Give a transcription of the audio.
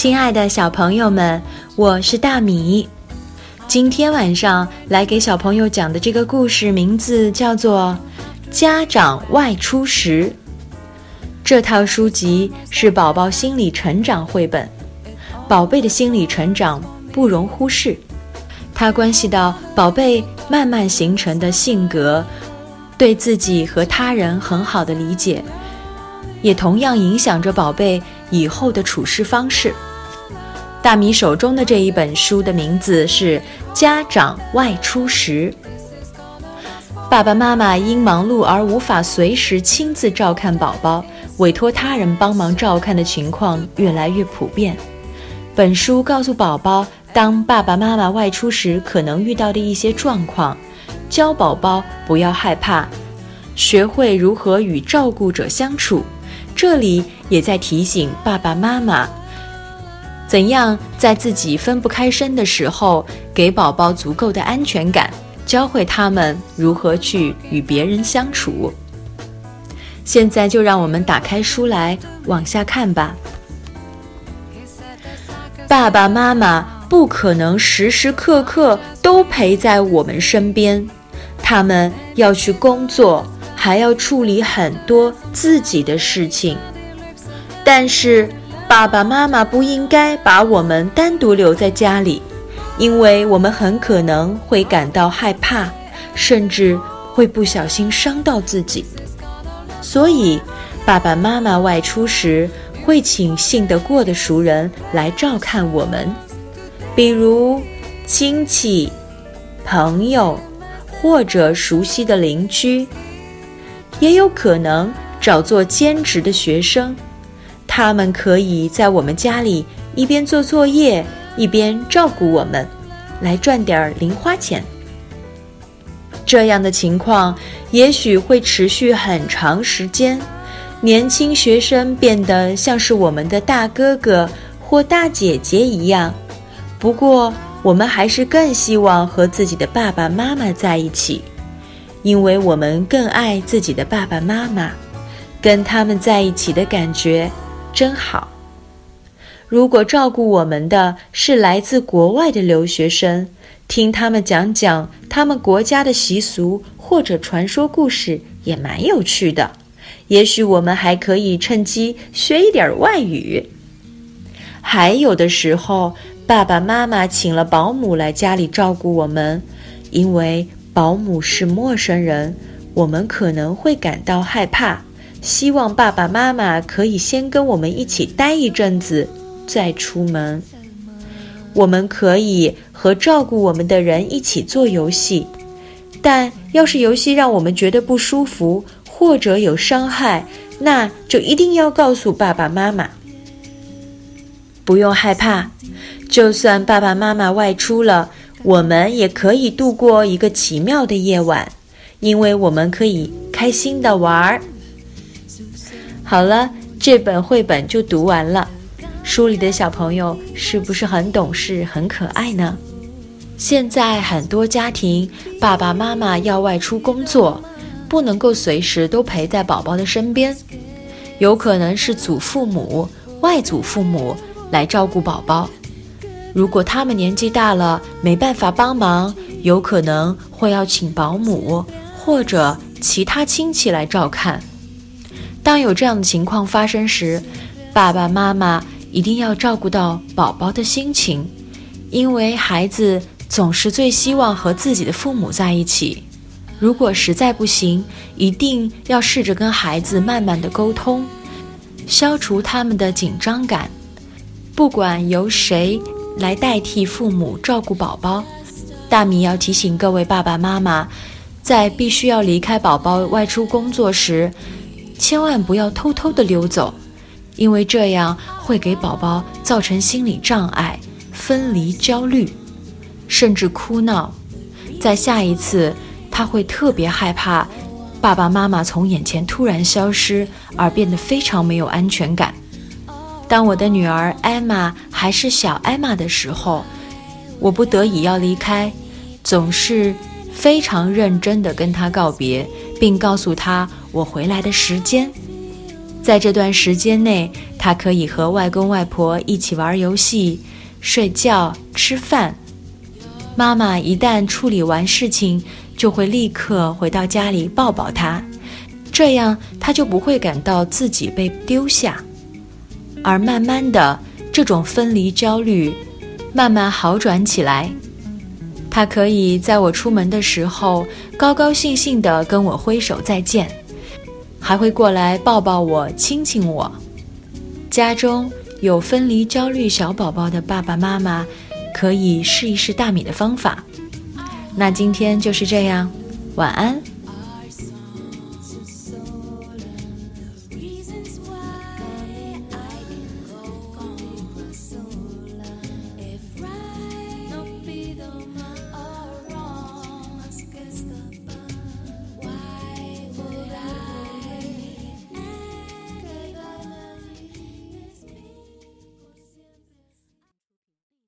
亲爱的小朋友们，我是大米。今天晚上来给小朋友讲的这个故事名字叫做《家长外出时》。这套书籍是宝宝心理成长绘本，宝贝的心理成长不容忽视，它关系到宝贝慢慢形成的性格，对自己和他人很好的理解。也同样影响着宝贝以后的处事方式。大米手中的这一本书的名字是《家长外出时》。爸爸妈妈因忙碌而无法随时亲自照看宝宝，委托他人帮忙照看的情况越来越普遍。本书告诉宝宝，当爸爸妈妈外出时可能遇到的一些状况，教宝宝不要害怕，学会如何与照顾者相处。这里也在提醒爸爸妈妈，怎样在自己分不开身的时候，给宝宝足够的安全感，教会他们如何去与别人相处。现在就让我们打开书来往下看吧。爸爸妈妈不可能时时刻刻都陪在我们身边，他们要去工作。还要处理很多自己的事情，但是爸爸妈妈不应该把我们单独留在家里，因为我们很可能会感到害怕，甚至会不小心伤到自己。所以，爸爸妈妈外出时会请信得过的熟人来照看我们，比如亲戚、朋友或者熟悉的邻居。也有可能找做兼职的学生，他们可以在我们家里一边做作业一边照顾我们，来赚点零花钱。这样的情况也许会持续很长时间，年轻学生变得像是我们的大哥哥或大姐姐一样。不过，我们还是更希望和自己的爸爸妈妈在一起。因为我们更爱自己的爸爸妈妈，跟他们在一起的感觉真好。如果照顾我们的是来自国外的留学生，听他们讲讲他们国家的习俗或者传说故事也蛮有趣的。也许我们还可以趁机学一点外语。还有的时候，爸爸妈妈请了保姆来家里照顾我们，因为。保姆是陌生人，我们可能会感到害怕。希望爸爸妈妈可以先跟我们一起待一阵子，再出门。我们可以和照顾我们的人一起做游戏，但要是游戏让我们觉得不舒服或者有伤害，那就一定要告诉爸爸妈妈。不用害怕，就算爸爸妈妈外出了。我们也可以度过一个奇妙的夜晚，因为我们可以开心的玩儿。好了，这本绘本就读完了。书里的小朋友是不是很懂事、很可爱呢？现在很多家庭爸爸妈妈要外出工作，不能够随时都陪在宝宝的身边，有可能是祖父母、外祖父母来照顾宝宝。如果他们年纪大了没办法帮忙，有可能会要请保姆或者其他亲戚来照看。当有这样的情况发生时，爸爸妈妈一定要照顾到宝宝的心情，因为孩子总是最希望和自己的父母在一起。如果实在不行，一定要试着跟孩子慢慢的沟通，消除他们的紧张感。不管由谁。来代替父母照顾宝宝，大米要提醒各位爸爸妈妈，在必须要离开宝宝外出工作时，千万不要偷偷的溜走，因为这样会给宝宝造成心理障碍、分离焦虑，甚至哭闹。在下一次，他会特别害怕爸爸妈妈从眼前突然消失，而变得非常没有安全感。当我的女儿艾玛还是小艾玛的时候，我不得已要离开，总是非常认真地跟她告别，并告诉她我回来的时间。在这段时间内，他可以和外公外婆一起玩游戏、睡觉、吃饭。妈妈一旦处理完事情，就会立刻回到家里抱抱他，这样他就不会感到自己被丢下。而慢慢的，这种分离焦虑慢慢好转起来。他可以在我出门的时候高高兴兴地跟我挥手再见，还会过来抱抱我亲亲我。家中有分离焦虑小宝宝的爸爸妈妈可以试一试大米的方法。那今天就是这样晚安。